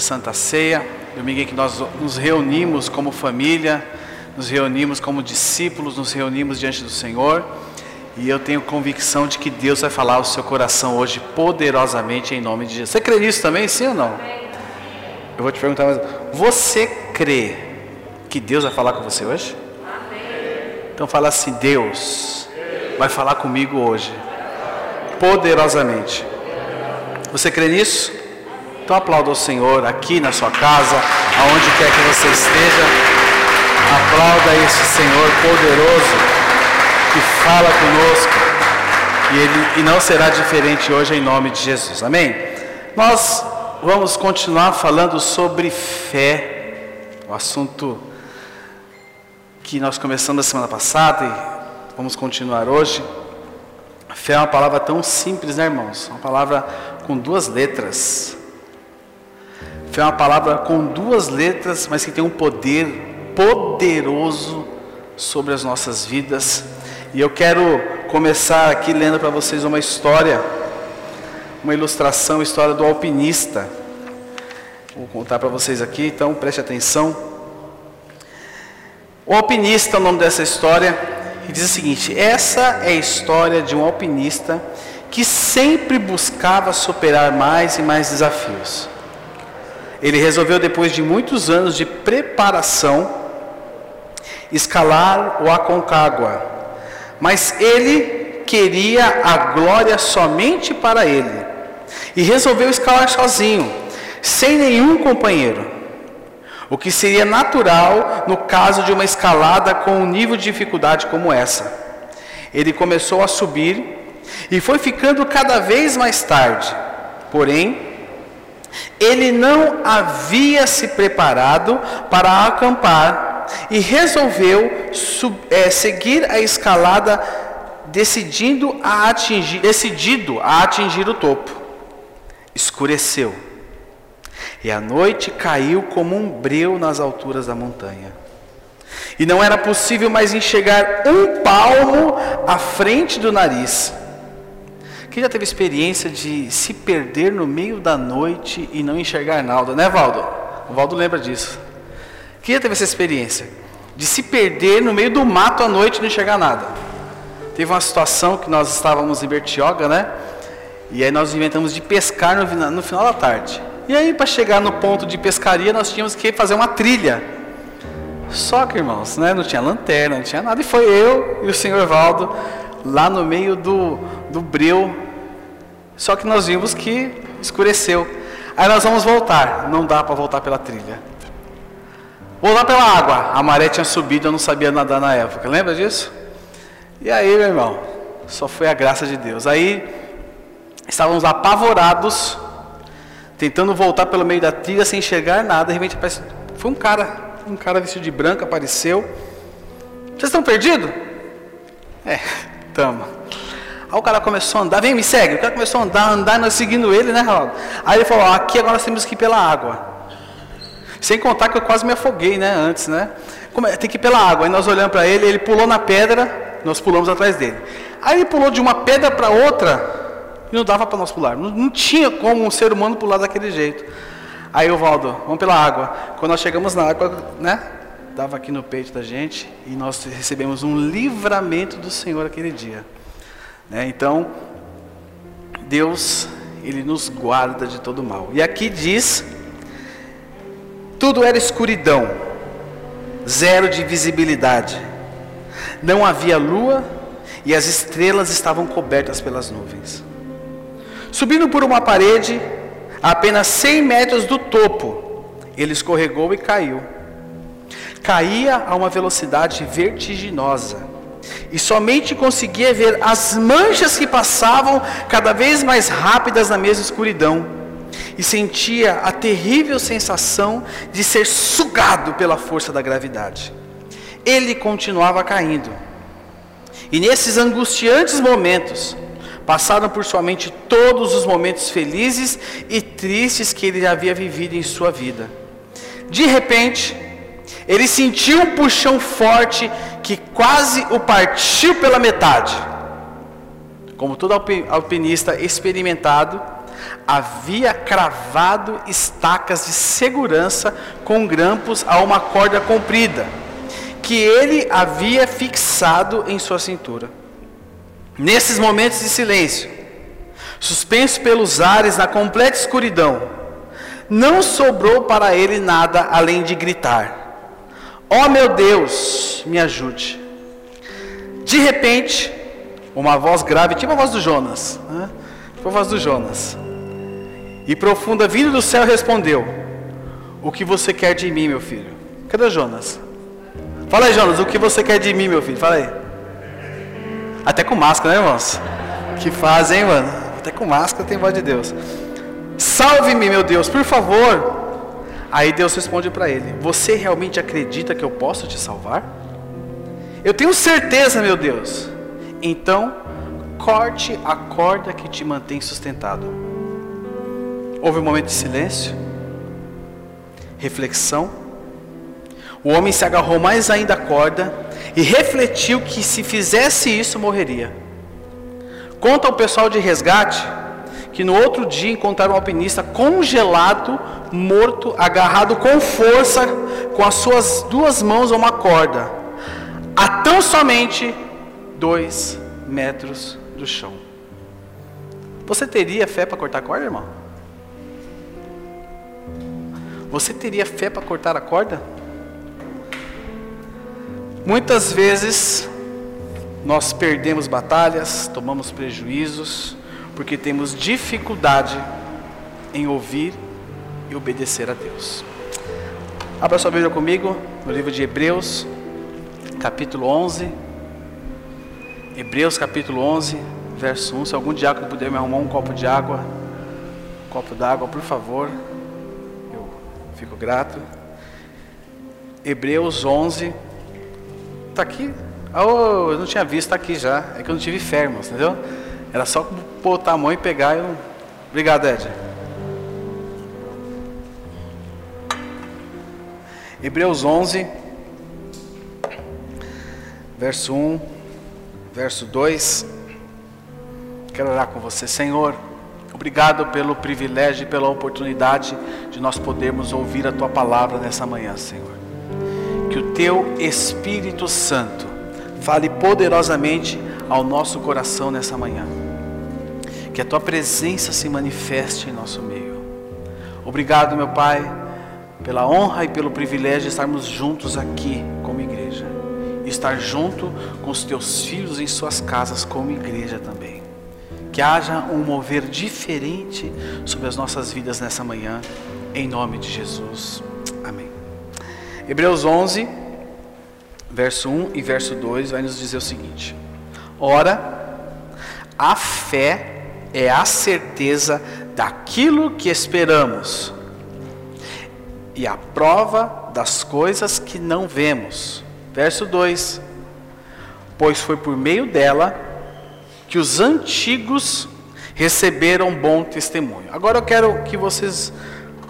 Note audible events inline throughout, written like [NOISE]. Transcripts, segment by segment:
Santa Ceia, domingo em que nós nos reunimos como família, nos reunimos como discípulos, nos reunimos diante do Senhor. E eu tenho convicção de que Deus vai falar ao seu coração hoje poderosamente em nome de Jesus. Você crê nisso também, sim ou não? Eu vou te perguntar mais. Você crê que Deus vai falar com você hoje? Então fala assim: Deus vai falar comigo hoje, poderosamente. Você crê nisso? Então aplauda o Senhor aqui na sua casa, aonde quer que você esteja. Aplauda esse Senhor poderoso que fala conosco. E, ele, e não será diferente hoje em nome de Jesus. Amém? Nós vamos continuar falando sobre fé, o assunto que nós começamos a semana passada e vamos continuar hoje. Fé é uma palavra tão simples, né, irmãos? Uma palavra com duas letras. Fé é uma palavra com duas letras, mas que tem um poder poderoso sobre as nossas vidas. E eu quero começar aqui lendo para vocês uma história, uma ilustração, história do alpinista. Vou contar para vocês aqui, então preste atenção. O alpinista, é o nome dessa história, e diz o seguinte: essa é a história de um alpinista que sempre buscava superar mais e mais desafios. Ele resolveu, depois de muitos anos de preparação, escalar o Aconcagua. Mas ele queria a glória somente para ele. E resolveu escalar sozinho, sem nenhum companheiro. O que seria natural no caso de uma escalada com um nível de dificuldade como essa. Ele começou a subir e foi ficando cada vez mais tarde. Porém, ele não havia se preparado para acampar e resolveu sub, é, seguir a escalada decidindo a atingir, decidido a atingir o topo. Escureceu. E a noite caiu como um breu nas alturas da montanha. E não era possível mais enxergar um palmo à frente do nariz. Quem já teve experiência de se perder no meio da noite e não enxergar nada, né, Valdo? O Valdo lembra disso. Quem já teve essa experiência? De se perder no meio do mato à noite e não enxergar nada. Teve uma situação que nós estávamos em Bertioga, né? E aí nós inventamos de pescar no, no final da tarde. E aí, para chegar no ponto de pescaria, nós tínhamos que fazer uma trilha. Só que, irmãos, né, não tinha lanterna, não tinha nada. E foi eu e o senhor Valdo lá no meio do, do breu. Só que nós vimos que escureceu. Aí nós vamos voltar. Não dá para voltar pela trilha. Voltar pela água. A maré tinha subido, eu não sabia nadar na época. Lembra disso? E aí, meu irmão, só foi a graça de Deus. Aí estávamos apavorados, tentando voltar pelo meio da trilha sem enxergar nada. De repente aparece, foi um cara, um cara vestido de branco apareceu. Vocês estão perdidos? É, tamo. Aí o cara começou a andar, vem, me segue. O cara começou a andar, andar, nós seguindo ele, né, Raul? Aí ele falou, aqui agora nós temos que ir pela água. Sem contar que eu quase me afoguei, né, antes, né? É? Tem que ir pela água. Aí nós olhamos para ele, ele pulou na pedra, nós pulamos atrás dele. Aí ele pulou de uma pedra para outra e não dava para nós pular. Não, não, tinha como um ser humano pular daquele jeito. Aí o Valdo, vamos pela água. Quando nós chegamos na água, né? Dava aqui no peito da gente e nós recebemos um livramento do Senhor aquele dia. Né? Então, Deus, Ele nos guarda de todo mal. E aqui diz: tudo era escuridão, zero de visibilidade, não havia lua e as estrelas estavam cobertas pelas nuvens. Subindo por uma parede, a apenas 100 metros do topo, ele escorregou e caiu. Caía a uma velocidade vertiginosa e somente conseguia ver as manchas que passavam cada vez mais rápidas na mesma escuridão. e sentia a terrível sensação de ser sugado pela força da gravidade. Ele continuava caindo. E nesses angustiantes momentos, passaram por sua mente todos os momentos felizes e tristes que ele havia vivido em sua vida. De repente, ele sentiu um puxão forte que quase o partiu pela metade. Como todo alpinista experimentado, havia cravado estacas de segurança com grampos a uma corda comprida, que ele havia fixado em sua cintura. Nesses momentos de silêncio, suspenso pelos ares na completa escuridão, não sobrou para ele nada além de gritar: Ó oh meu Deus, me ajude. De repente, uma voz grave, tipo a voz do Jonas, né? tipo a voz do Jonas, e profunda vindo do céu respondeu: O que você quer de mim, meu filho? Cadê Jonas? Fala aí, Jonas, o que você quer de mim, meu filho? Fala aí. Até com máscara, né, irmãos? Que fazem, mano? Até com máscara tem voz de Deus. Salve-me, meu Deus, por favor. Aí Deus responde para ele: Você realmente acredita que eu posso te salvar? Eu tenho certeza, meu Deus. Então, corte a corda que te mantém sustentado. Houve um momento de silêncio, reflexão. O homem se agarrou mais ainda à corda e refletiu que se fizesse isso morreria. Conta ao pessoal de resgate que no outro dia encontraram um alpinista congelado, morto, agarrado com força com as suas duas mãos a uma corda, a tão somente dois metros do chão. Você teria fé para cortar a corda, irmão? Você teria fé para cortar a corda? Muitas vezes nós perdemos batalhas, tomamos prejuízos, porque temos dificuldade em ouvir e obedecer a Deus. Abra sua Bíblia comigo no livro de Hebreus, capítulo 11. Hebreus, capítulo 11, verso 1. Se algum diácono puder me arrumar um copo de água, um copo d'água, por favor, eu fico grato. Hebreus 11, Está aqui. Oh, eu não tinha visto, está aqui já. É que eu não tive fé, entendeu? Era só botar a mão e pegar. Eu... Obrigado, Ed. Hebreus 11, verso 1, verso 2. Quero orar com você, Senhor. Obrigado pelo privilégio e pela oportunidade de nós podermos ouvir a tua palavra nessa manhã, Senhor que o teu Espírito Santo fale poderosamente ao nosso coração nessa manhã. Que a tua presença se manifeste em nosso meio. Obrigado, meu Pai, pela honra e pelo privilégio de estarmos juntos aqui como igreja. E estar junto com os teus filhos em suas casas como igreja também. Que haja um mover diferente sobre as nossas vidas nessa manhã, em nome de Jesus. Amém. Hebreus 11, verso 1 e verso 2 vai nos dizer o seguinte: Ora, a fé é a certeza daquilo que esperamos e a prova das coisas que não vemos. Verso 2: Pois foi por meio dela que os antigos receberam bom testemunho. Agora eu quero que vocês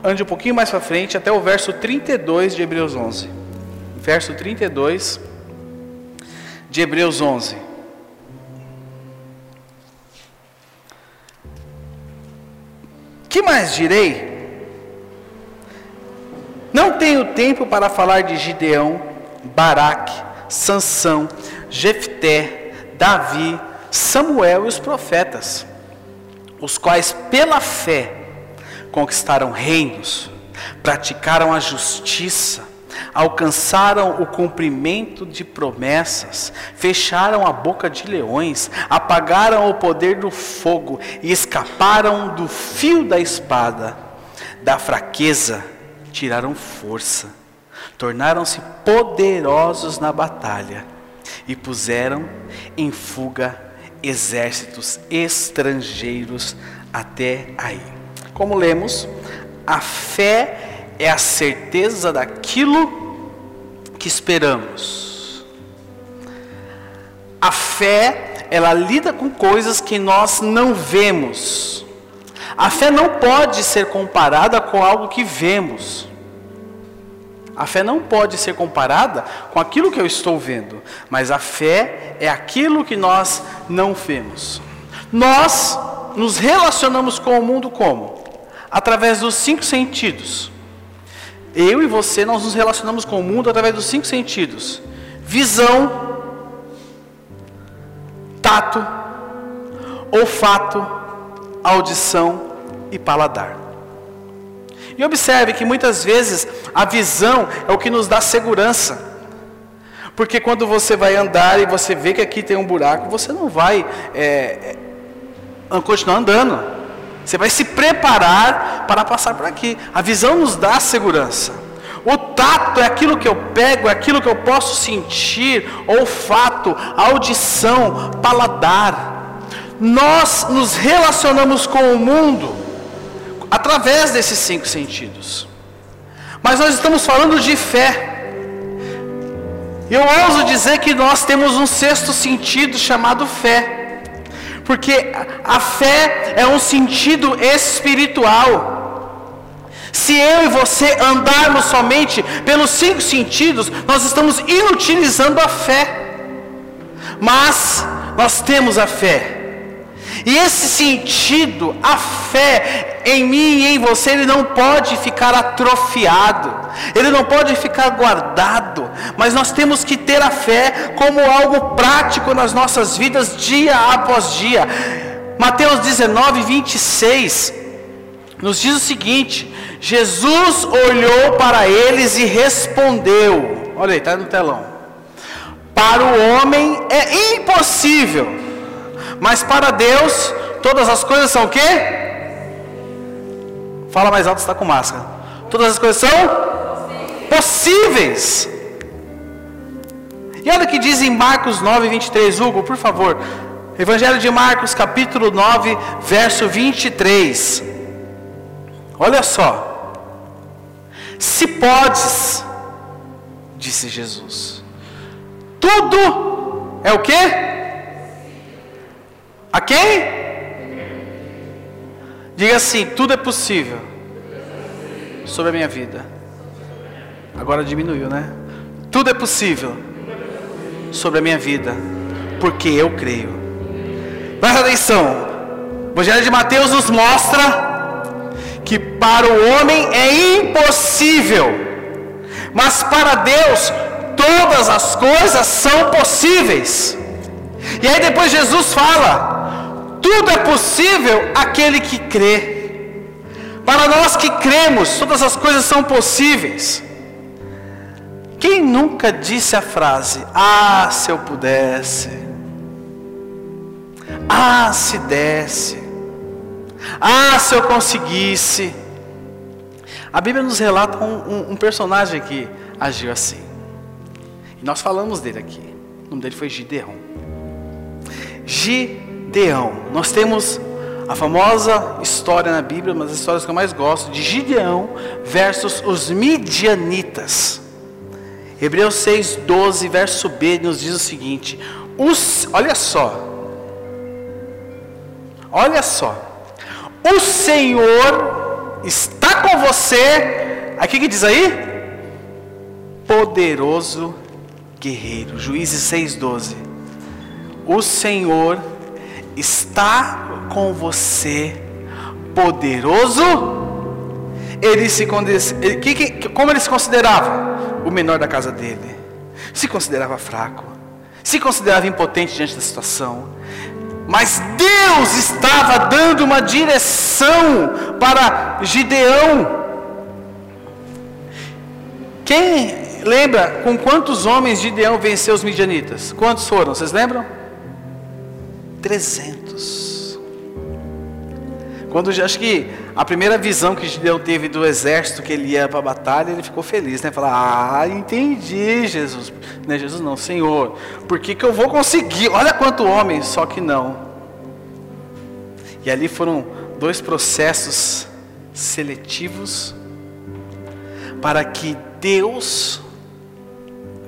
ande um pouquinho mais para frente até o verso 32 de Hebreus 11. Verso 32 de Hebreus 11. Que mais direi? Não tenho tempo para falar de Gideão, Baraque, Sansão, Jefté, Davi, Samuel e os profetas, os quais pela fé conquistaram reinos, praticaram a justiça, alcançaram o cumprimento de promessas, fecharam a boca de leões, apagaram o poder do fogo e escaparam do fio da espada. Da fraqueza tiraram força, tornaram-se poderosos na batalha e puseram em fuga exércitos estrangeiros até aí. como lemos, a fé é a certeza daquilo que esperamos. A fé, ela lida com coisas que nós não vemos. A fé não pode ser comparada com algo que vemos. A fé não pode ser comparada com aquilo que eu estou vendo, mas a fé é aquilo que nós não vemos. Nós nos relacionamos com o mundo como? Através dos cinco sentidos. Eu e você, nós nos relacionamos com o mundo através dos cinco sentidos: visão, tato, olfato, audição e paladar. E observe que muitas vezes a visão é o que nos dá segurança. Porque quando você vai andar e você vê que aqui tem um buraco, você não vai é, é, continuar andando. Você vai se preparar para passar por aqui. A visão nos dá segurança. O tato é aquilo que eu pego, é aquilo que eu posso sentir, olfato, audição, paladar. Nós nos relacionamos com o mundo através desses cinco sentidos. Mas nós estamos falando de fé. Eu ouso dizer que nós temos um sexto sentido chamado fé. Porque a fé é um sentido espiritual. Se eu e você andarmos somente pelos cinco sentidos, nós estamos inutilizando a fé. Mas nós temos a fé. E esse sentido, a fé em mim e em você, ele não pode ficar atrofiado, ele não pode ficar guardado, mas nós temos que ter a fé como algo prático nas nossas vidas, dia após dia. Mateus 19, 26 nos diz o seguinte: Jesus olhou para eles e respondeu, olha aí, está no telão. Para o homem é impossível mas para Deus, todas as coisas são o quê? Fala mais alto, está com máscara. Todas as coisas são possíveis. E olha o que diz em Marcos 9, 23, Hugo, por favor. Evangelho de Marcos, capítulo 9, verso 23. Olha só. Se podes, disse Jesus, tudo é o que? A quem? Diga assim: tudo é possível sobre a minha vida. Agora diminuiu, né? Tudo é possível sobre a minha vida, porque eu creio. Presta atenção. O Evangelho de Mateus nos mostra que para o homem é impossível, mas para Deus todas as coisas são possíveis. E aí depois Jesus fala: tudo é possível aquele que crê. Para nós que cremos, todas as coisas são possíveis. Quem nunca disse a frase: Ah, se eu pudesse. Ah, se desse. Ah, se eu conseguisse. A Bíblia nos relata um, um, um personagem que agiu assim. E nós falamos dele aqui. O nome dele foi Gideão. Gideão Gideão. Nós temos a famosa história na Bíblia, uma das histórias que eu mais gosto, de Gideão versus os midianitas. Hebreus 6, 12, verso B, nos diz o seguinte: os, olha só, olha só, o Senhor está com você, aqui que diz aí? Poderoso guerreiro, Juízes 6, 12. O Senhor está com você, poderoso. Ele se que, que, como ele se considerava? O menor da casa dele. Se considerava fraco, se considerava impotente diante da situação. Mas Deus estava dando uma direção para Gideão. Quem lembra com quantos homens Gideão venceu os midianitas? Quantos foram? Vocês lembram? 300. Quando acho que a primeira visão que Gideão teve do exército que ele ia para a batalha, ele ficou feliz, né? Falar: "Ah, entendi, Jesus". Não é Jesus não, Senhor. Por que que eu vou conseguir? Olha quanto homem, só que não. E ali foram dois processos seletivos para que Deus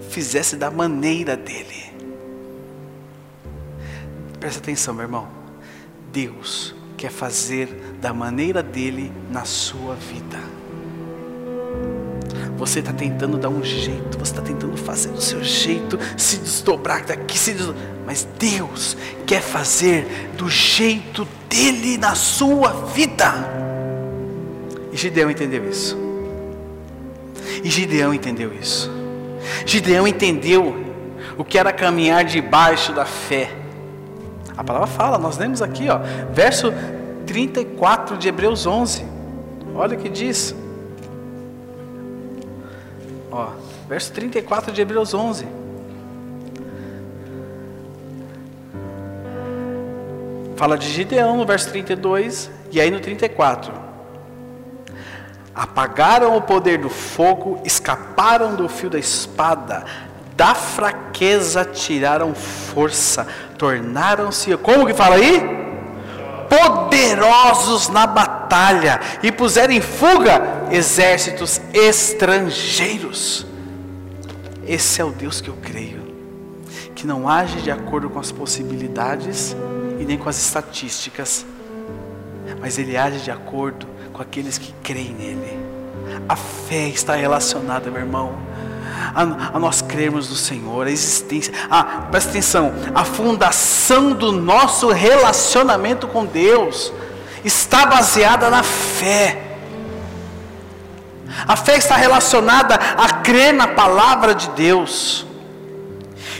fizesse da maneira dele. Presta atenção, meu irmão. Deus quer fazer da maneira dele na sua vida. Você está tentando dar um jeito, você está tentando fazer do seu jeito, se desdobrar daqui, se desdobrar. mas Deus quer fazer do jeito dele na sua vida. E Gideão entendeu isso. E Gideão entendeu isso. Gideão entendeu o que era caminhar debaixo da fé. A palavra fala, nós lemos aqui, ó, verso 34 de Hebreus 11. Olha o que diz. Ó, verso 34 de Hebreus 11. Fala de Gideão no verso 32 e aí no 34. Apagaram o poder do fogo, escaparam do fio da espada, da fraqueza tiraram força, tornaram-se, como que fala aí? Poderosos na batalha e puseram em fuga exércitos estrangeiros. Esse é o Deus que eu creio, que não age de acordo com as possibilidades e nem com as estatísticas, mas ele age de acordo com aqueles que creem nele. A fé está relacionada, meu irmão, a, a nós crermos no Senhor, a existência, a, presta atenção, a fundação do nosso relacionamento com Deus está baseada na fé. A fé está relacionada a crer na palavra de Deus.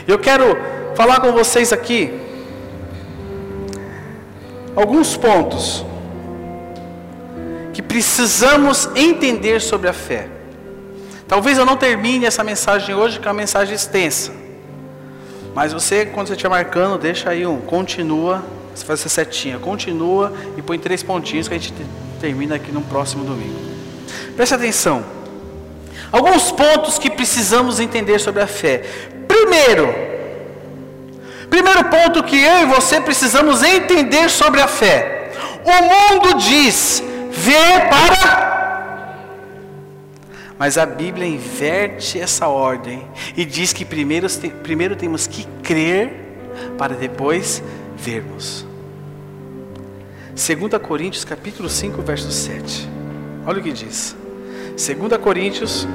Eu quero falar com vocês aqui alguns pontos que precisamos entender sobre a fé. Talvez eu não termine essa mensagem hoje, que é uma mensagem extensa. Mas você, quando você estiver marcando, deixa aí um continua, você faz essa setinha, continua e põe três pontinhos que a gente termina aqui no próximo domingo. Preste atenção. Alguns pontos que precisamos entender sobre a fé. Primeiro, primeiro ponto que eu e você precisamos entender sobre a fé. O mundo diz ver para. Mas a Bíblia inverte essa ordem e diz que primeiro, primeiro temos que crer para depois vermos. 2 Coríntios capítulo 5, verso 7. Olha o que diz. 2 Coríntios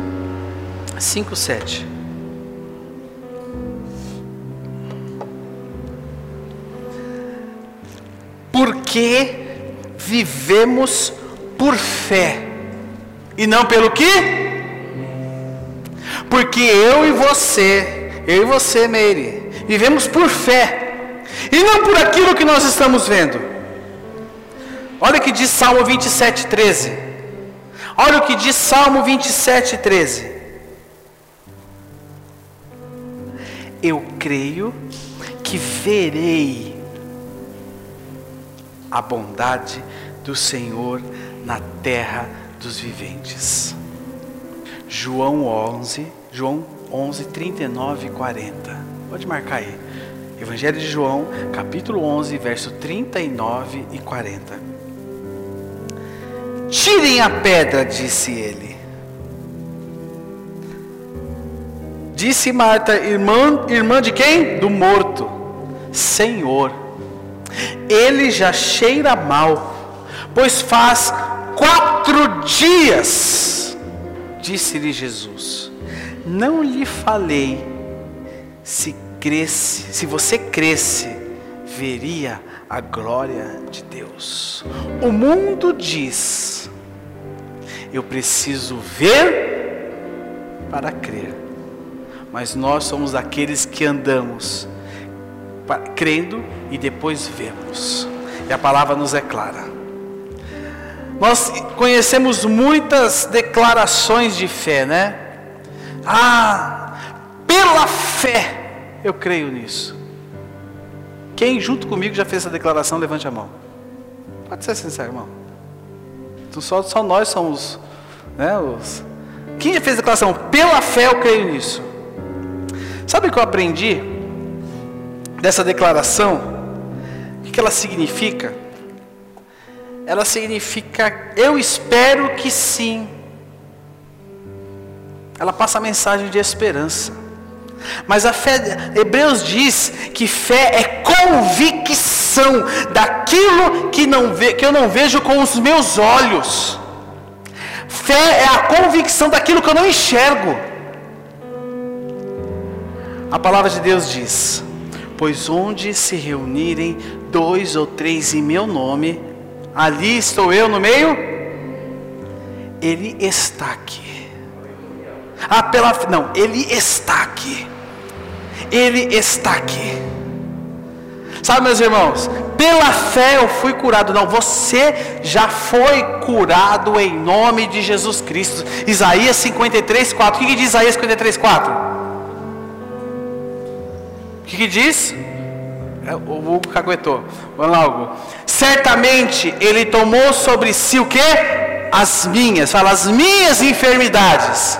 5, 7. Porque vivemos por fé e não pelo que? Porque eu e você, eu e você, Meire, vivemos por fé e não por aquilo que nós estamos vendo. Olha o que diz Salmo 27, 13. Olha o que diz Salmo 27, 13. Eu creio que verei a bondade do Senhor na terra dos viventes. João 11, João 11, 39 e 40. Pode marcar aí. Evangelho de João, capítulo 11, verso 39 e 40. Tirem a pedra, disse ele. Disse Marta, irmã, irmã de quem? Do morto. Senhor, ele já cheira mal pois faz quatro dias, disse-lhe Jesus, não lhe falei, se cresce, se você cresce, veria a glória de Deus. O mundo diz, eu preciso ver para crer, mas nós somos aqueles que andamos crendo e depois vemos. E a palavra nos é clara. Nós conhecemos muitas declarações de fé, né? Ah, pela fé eu creio nisso. Quem junto comigo já fez essa declaração, levante a mão. Pode ser sincero, irmão. Então, só, só nós somos, né, os... Quem já fez a declaração? Pela fé eu creio nisso. Sabe o que eu aprendi dessa declaração? O que ela significa? ela significa eu espero que sim. Ela passa a mensagem de esperança. Mas a fé, Hebreus diz que fé é convicção daquilo que, não ve, que eu não vejo com os meus olhos. Fé é a convicção daquilo que eu não enxergo. A palavra de Deus diz: Pois onde se reunirem dois ou três em meu nome, ali estou eu no meio, Ele está aqui. Ah, pela não, Ele está aqui. Ele está aqui. Sabe, meus irmãos, pela fé eu fui curado. Não, você já foi curado em nome de Jesus Cristo. Isaías 53, 4. O que, diz Isaías 53, 4? O que, que diz? É, o Hugo caguetou. Vamos lá, Hugo. Certamente ele tomou sobre si o que? As minhas, fala, as minhas enfermidades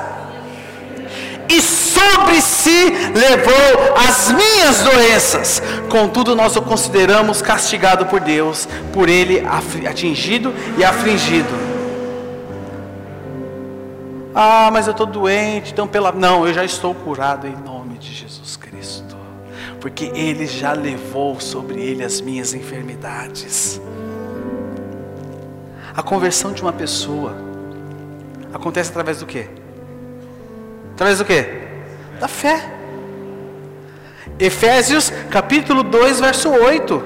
e sobre si levou as minhas doenças. Contudo, nós o consideramos castigado por Deus, por ele atingido e afligido. Ah, mas eu estou doente, então pela. Não, eu já estou curado em nome de Jesus Cristo. Porque Ele já levou sobre Ele as minhas enfermidades. A conversão de uma pessoa acontece através do quê? Através do quê? Da fé. Efésios capítulo 2, verso 8.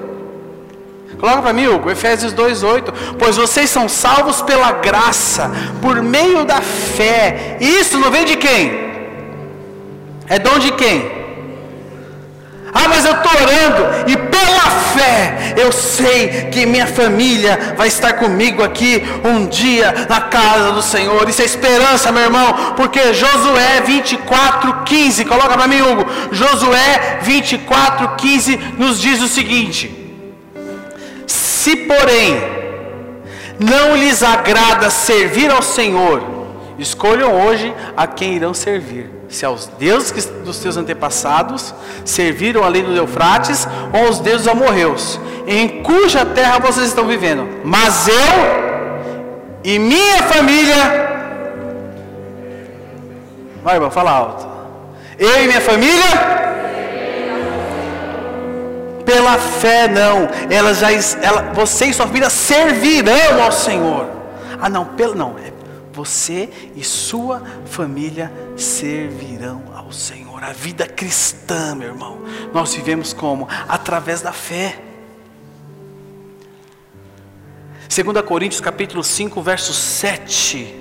Coloca para mim, Hugo, Efésios 2, 8. Pois vocês são salvos pela graça, por meio da fé. Isso não vem de quem? É dom de quem? Ah, mas eu estou orando e pela fé eu sei que minha família vai estar comigo aqui um dia na casa do Senhor. Isso é esperança, meu irmão, porque Josué 24, 15, coloca para mim, Hugo. Josué 24, 15 nos diz o seguinte: Se porém não lhes agrada servir ao Senhor, escolham hoje a quem irão servir se aos deuses dos seus antepassados serviram além do Eufrates ou aos deuses amorreus, em cuja terra vocês estão vivendo. Mas eu e minha família. Vai, irmão, fala alto. Eu e minha família. Pela fé não, ela já, ela, você e sua família servirão ao Senhor. Ah, não, pelo não, você e sua família servirão ao Senhor. A vida cristã, meu irmão, nós vivemos como? Através da fé. 2 Coríntios capítulo 5, verso 7.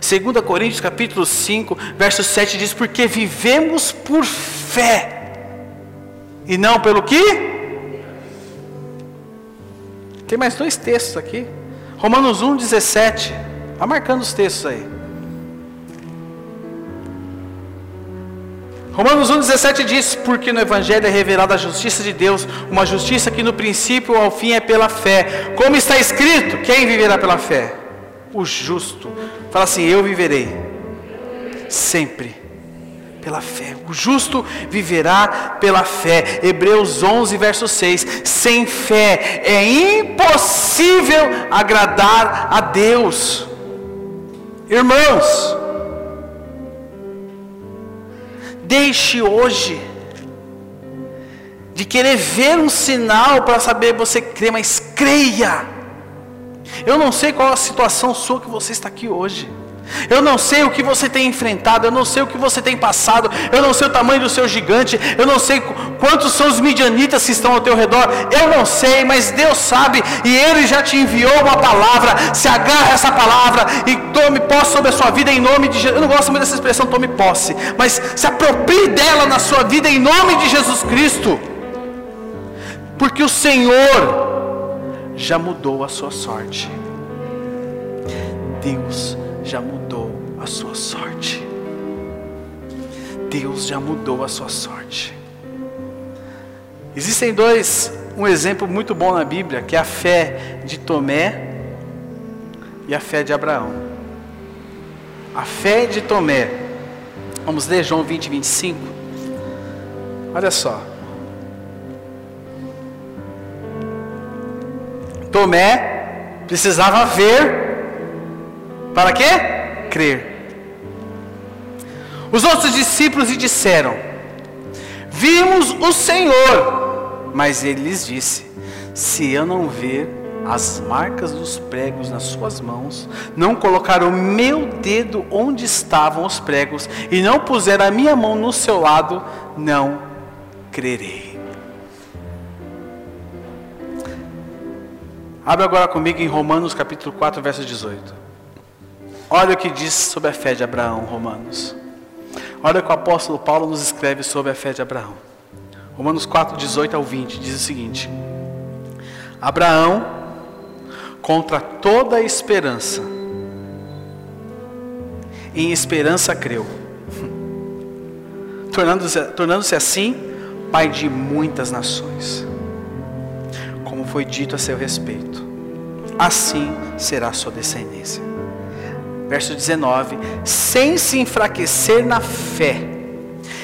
2 Coríntios capítulo 5, verso 7 diz: Porque vivemos por fé, e não pelo que? Tem mais dois textos aqui. Romanos 1, 17. Está marcando os textos aí. Romanos 1,17 diz: Porque no Evangelho é revelada a justiça de Deus, uma justiça que no princípio ao fim é pela fé. Como está escrito: Quem viverá pela fé? O justo. Fala assim: Eu viverei. Sempre pela fé. O justo viverá pela fé. Hebreus 11, verso 6. Sem fé é impossível agradar a Deus. Irmãos, deixe hoje de querer ver um sinal para saber você crer, mas creia. Eu não sei qual a situação sua que você está aqui hoje. Eu não sei o que você tem enfrentado, eu não sei o que você tem passado, eu não sei o tamanho do seu gigante, eu não sei quantos são os midianitas que estão ao teu redor, eu não sei, mas Deus sabe e Ele já te enviou uma palavra. Se agarra essa palavra e tome posse sobre a sua vida em nome de Jesus. Eu não gosto muito dessa expressão tome posse, mas se aproprie dela na sua vida em nome de Jesus Cristo, porque o Senhor já mudou a sua sorte. Deus já mudou a sua sorte. Deus já mudou a sua sorte. Existem dois, um exemplo muito bom na Bíblia, que é a fé de Tomé e a fé de Abraão. A fé de Tomé. Vamos ler João 20, 25. Olha só. Tomé Precisava ver para quê? Crer. Os outros discípulos lhe disseram: Vimos o Senhor. Mas ele lhes disse: Se eu não ver as marcas dos pregos nas suas mãos, não colocar o meu dedo onde estavam os pregos e não puser a minha mão no seu lado, não crerei. Abre agora comigo em Romanos capítulo 4, verso 18. Olha o que diz sobre a fé de Abraão, Romanos. Olha o que o apóstolo Paulo nos escreve sobre a fé de Abraão. Romanos 4, 18 ao 20 diz o seguinte: Abraão contra toda esperança. Em esperança creu, [LAUGHS] tornando-se tornando assim pai de muitas nações, como foi dito a seu respeito. Assim será a sua descendência. Verso 19: Sem se enfraquecer na fé,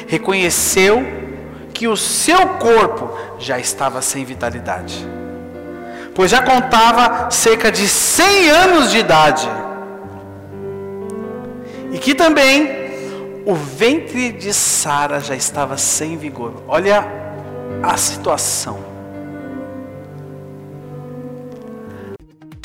reconheceu que o seu corpo já estava sem vitalidade pois já contava cerca de 100 anos de idade. E que também o ventre de Sara já estava sem vigor. Olha a situação.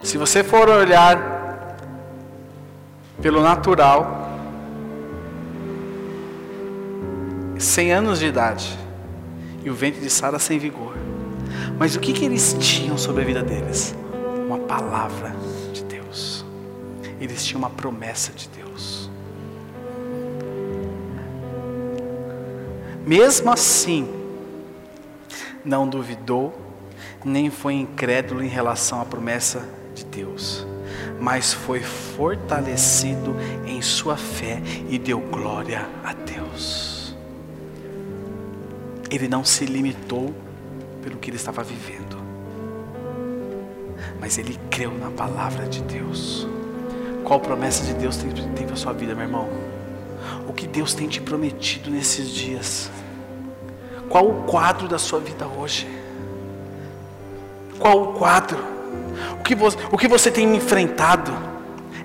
Se você for olhar pelo natural, 100 anos de idade e o ventre de Sara sem vigor. Mas o que, que eles tinham sobre a vida deles? Uma palavra de Deus. Eles tinham uma promessa de Deus. Mesmo assim, não duvidou, nem foi incrédulo em relação à promessa de Deus, mas foi fortalecido em sua fé e deu glória a Deus. Ele não se limitou pelo que ele estava vivendo, mas ele creu na palavra de Deus. Qual promessa de Deus tem, tem para a sua vida, meu irmão? O que Deus tem te prometido nesses dias? Qual o quadro da sua vida hoje? Qual o quadro? O que você, o que você tem enfrentado?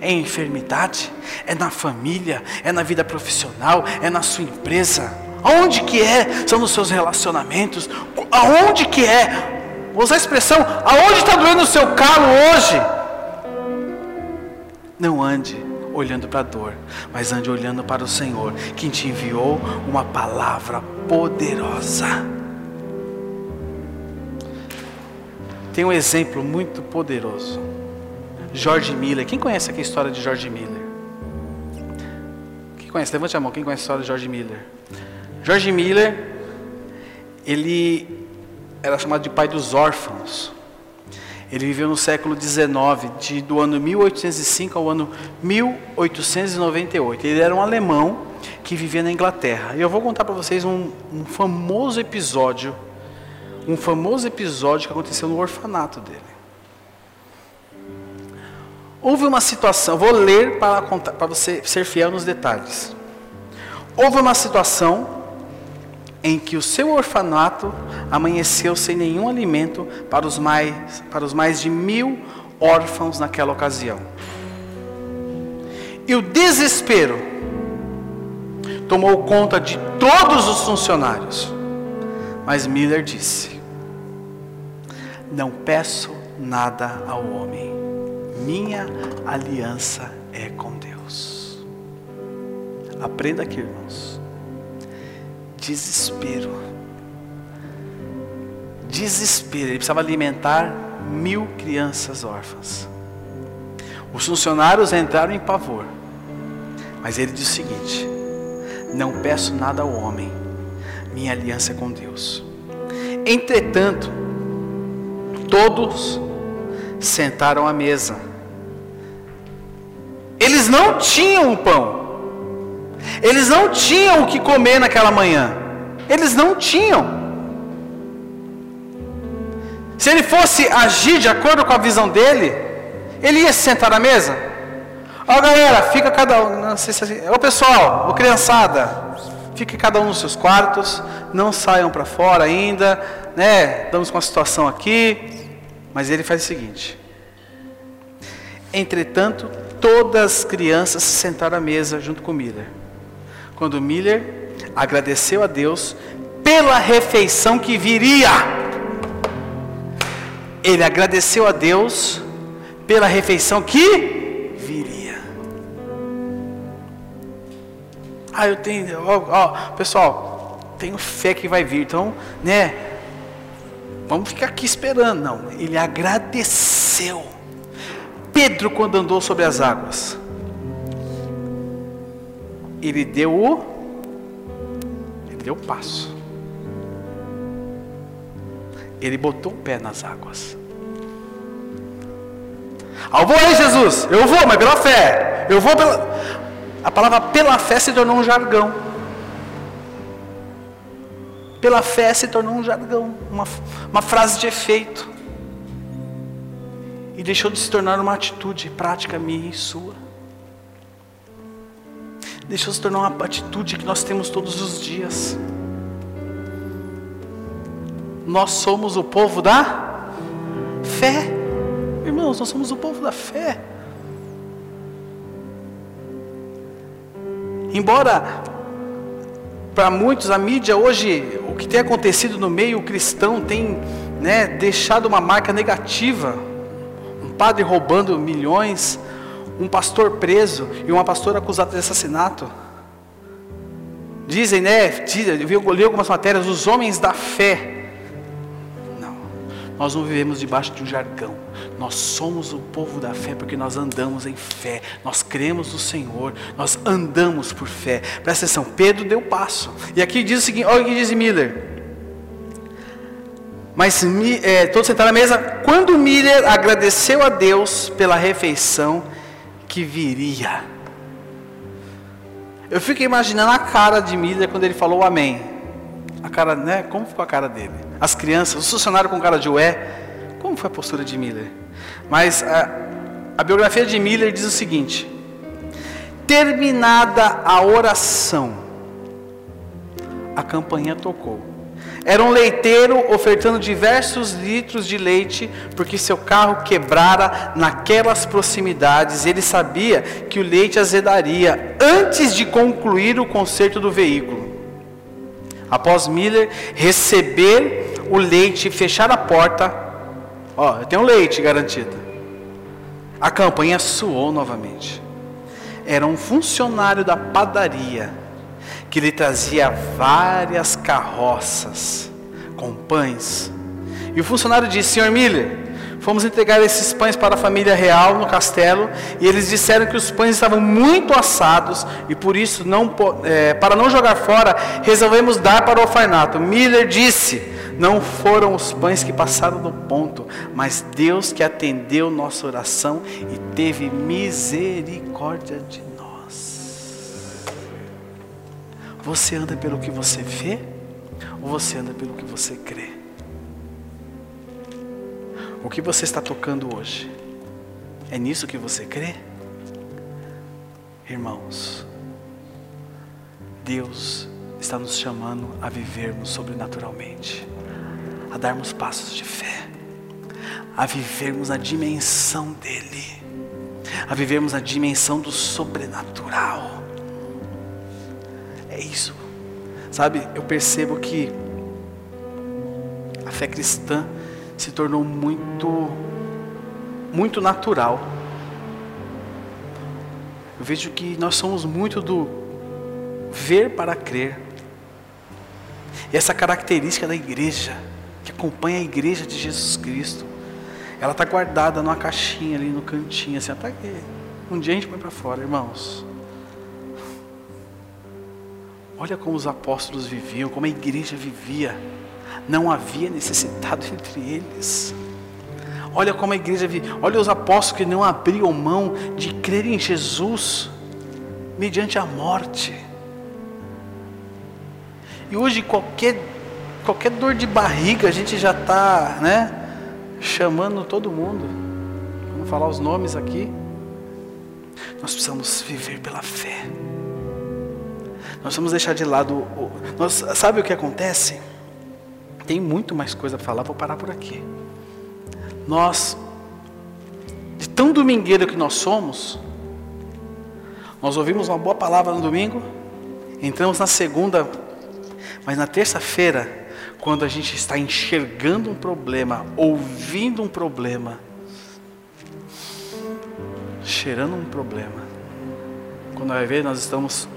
É enfermidade? É na família? É na vida profissional? É na sua empresa? Aonde que é? São nos seus relacionamentos? Aonde que é? Vou usar a expressão, aonde está doendo o seu calo hoje? Não ande olhando para a dor, mas ande olhando para o Senhor, que te enviou uma palavra poderosa. Tem um exemplo muito poderoso. George Miller. Quem conhece aqui a história de George Miller? Quem conhece? Levante a mão. Quem conhece a história de George Miller? George Miller, ele era chamado de pai dos órfãos. Ele viveu no século XIX, de, do ano 1805 ao ano 1898. Ele era um alemão que vivia na Inglaterra. E eu vou contar para vocês um, um famoso episódio um famoso episódio que aconteceu no orfanato dele. Houve uma situação, vou ler para, contar, para você ser fiel nos detalhes. Houve uma situação em que o seu orfanato amanheceu sem nenhum alimento para os mais, para os mais de mil órfãos naquela ocasião. E o desespero tomou conta de todos os funcionários. Mas Miller disse: Não peço nada ao homem, minha aliança é com Deus. Aprenda aqui, irmãos. Desespero. Desespero. Ele precisava alimentar mil crianças órfãs. Os funcionários entraram em pavor. Mas ele disse o seguinte: Não peço nada ao homem minha aliança com Deus. Entretanto, todos sentaram à mesa Eles não tinham o pão. Eles não tinham o que comer naquela manhã. Eles não tinham. Se ele fosse agir de acordo com a visão dele, ele ia se sentar na mesa. Ó galera, fica cada um. Não sei se assim. Ô pessoal, ô criançada, fique cada um nos seus quartos, não saiam para fora ainda, né? Estamos com uma situação aqui. Mas ele faz o seguinte: Entretanto, todas as crianças se sentaram à mesa junto com Miller. Quando Miller agradeceu a Deus pela refeição que viria ele agradeceu a Deus pela refeição que Ah, eu tenho, ó, ó, pessoal, tenho fé que vai vir, então, né? Vamos ficar aqui esperando. Não, ele agradeceu. Pedro, quando andou sobre as águas, ele deu o, ele deu o passo ele botou o pé nas águas. Ah, aí, Jesus. Eu vou, mas pela fé. Eu vou pela. A palavra pela fé se tornou um jargão. Pela fé se tornou um jargão, uma, uma frase de efeito. E deixou de se tornar uma atitude prática minha e sua. Deixou de se tornar uma atitude que nós temos todos os dias. Nós somos o povo da fé. Irmãos, nós somos o povo da fé. Embora para muitos a mídia hoje, o que tem acontecido no meio cristão tem né, deixado uma marca negativa. Um padre roubando milhões, um pastor preso e uma pastora acusada de assassinato. Dizem, né? Eu li algumas matérias, os homens da fé nós não vivemos debaixo de um jargão. Nós somos o povo da fé porque nós andamos em fé. Nós cremos no Senhor. Nós andamos por fé. Presta atenção, Pedro deu passo. E aqui diz o seguinte: olha o que diz Miller. Mas é, todos sentaram na mesa. Quando Miller agradeceu a Deus pela refeição que viria. Eu fico imaginando a cara de Miller quando ele falou amém. A cara, né? Como ficou a cara dele? As crianças, os funcionários com cara de ué. Como foi a postura de Miller? Mas a, a biografia de Miller diz o seguinte: terminada a oração, a campanha tocou. Era um leiteiro ofertando diversos litros de leite, porque seu carro quebrara naquelas proximidades. Ele sabia que o leite azedaria antes de concluir o conserto do veículo. Após Miller receber o leite, fechar a porta. Ó, eu tenho leite garantido. A campanha suou novamente. Era um funcionário da padaria que lhe trazia várias carroças com pães. E o funcionário disse: Senhor Miller, fomos entregar esses pães para a família real no castelo e eles disseram que os pães estavam muito assados e por isso, não, é, para não jogar fora, resolvemos dar para o orfanato. Miller disse: não foram os pães que passaram do ponto, mas Deus que atendeu nossa oração e teve misericórdia de nós. Você anda pelo que você vê ou você anda pelo que você crê? O que você está tocando hoje? É nisso que você crê? Irmãos, Deus está nos chamando a vivermos sobrenaturalmente a darmos passos de fé, a vivermos a dimensão dEle, a vivermos a dimensão do sobrenatural. É isso, sabe? Eu percebo que a fé cristã se tornou muito, muito natural. Eu vejo que nós somos muito do ver para crer. E essa característica da igreja que acompanha a igreja de Jesus Cristo. Ela está guardada numa caixinha ali no cantinho, assim, até que um dia a gente põe para fora, irmãos. Olha como os apóstolos viviam, como a igreja vivia. Não havia necessitado [LAUGHS] entre eles. Olha como a igreja vive. Olha os apóstolos que não abriam mão de crer em Jesus mediante a morte. E hoje qualquer qualquer dor de barriga a gente já está, né, chamando todo mundo. Vamos falar os nomes aqui. Nós precisamos viver pela fé. Nós vamos deixar de lado. O, nós, sabe o que acontece? Tem muito mais coisa para falar, vou parar por aqui. Nós, de tão domingueiro que nós somos, nós ouvimos uma boa palavra no domingo, entramos na segunda, mas na terça-feira, quando a gente está enxergando um problema, ouvindo um problema, cheirando um problema, quando vai ver, nós estamos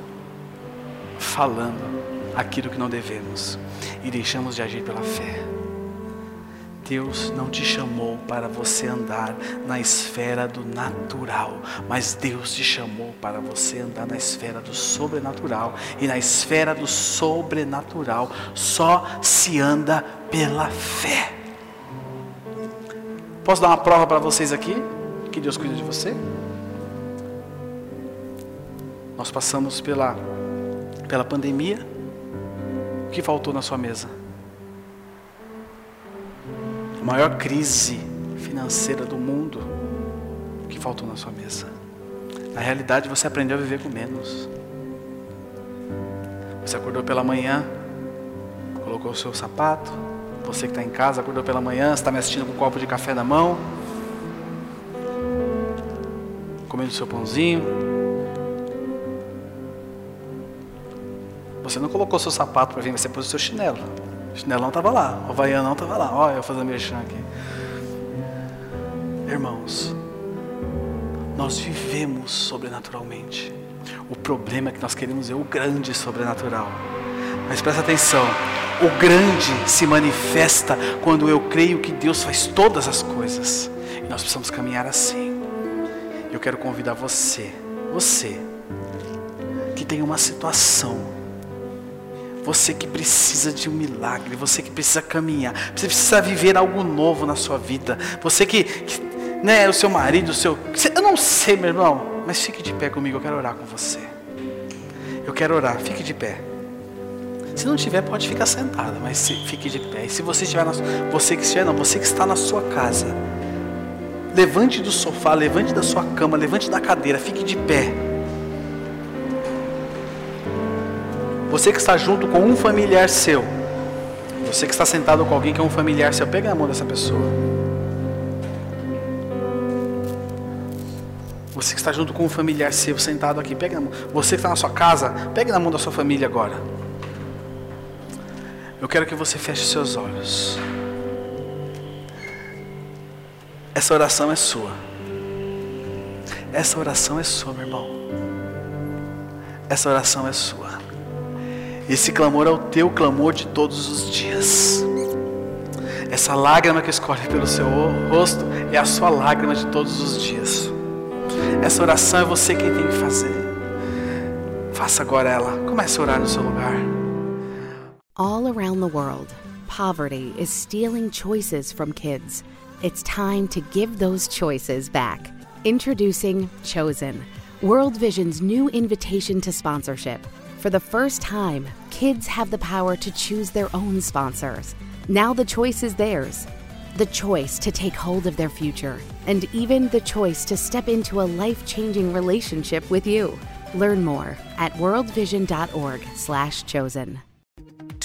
falando aquilo que não devemos e deixamos de agir pela fé. Deus não te chamou para você andar na esfera do natural, mas Deus te chamou para você andar na esfera do sobrenatural. E na esfera do sobrenatural só se anda pela fé. Posso dar uma prova para vocês aqui? Que Deus cuida de você? Nós passamos pela, pela pandemia. O que faltou na sua mesa? Maior crise financeira do mundo, que faltou na sua mesa? Na realidade, você aprendeu a viver com menos. Você acordou pela manhã, colocou o seu sapato. Você que está em casa, acordou pela manhã, está me assistindo com um copo de café na mão, comendo seu pãozinho. Você não colocou seu sapato para vir, você pôs o seu chinelo. O chinelão estava lá, o vaianão estava lá. Olha eu fazendo merchan aqui. Irmãos, nós vivemos sobrenaturalmente. O problema é que nós queremos ver o grande sobrenatural. Mas presta atenção, o grande se manifesta quando eu creio que Deus faz todas as coisas. E nós precisamos caminhar assim. Eu quero convidar você, você, que tem uma situação você que precisa de um milagre, você que precisa caminhar, você precisa viver algo novo na sua vida. Você que, que né, o seu marido, o seu. Eu não sei, meu irmão, mas fique de pé comigo, eu quero orar com você. Eu quero orar, fique de pé. Se não tiver, pode ficar sentada, mas fique de pé. E se você estiver na, você que estiver, não, você que está na sua casa, levante do sofá, levante da sua cama, levante da cadeira, fique de pé. Você que está junto com um familiar seu, você que está sentado com alguém que é um familiar seu, pega na mão dessa pessoa. Você que está junto com um familiar seu, sentado aqui, pega na mão. Você que está na sua casa, pega na mão da sua família agora. Eu quero que você feche seus olhos. Essa oração é sua. Essa oração é sua, meu irmão. Essa oração é sua. Esse clamor é o teu clamor de todos os dias. Essa lágrima que escorre pelo seu rosto é a sua lágrima de todos os dias. Essa oração é você quem tem que fazer. Faça agora ela. Comece a orar no seu lugar. All around the world, poverty is stealing choices from kids. It's time to give those choices back. Introducing Chosen, World Vision's new invitation to sponsorship. For the first time, kids have the power to choose their own sponsors. Now the choice is theirs. The choice to take hold of their future, and even the choice to step into a life-changing relationship with you. Learn more at worldvision.org/chosen.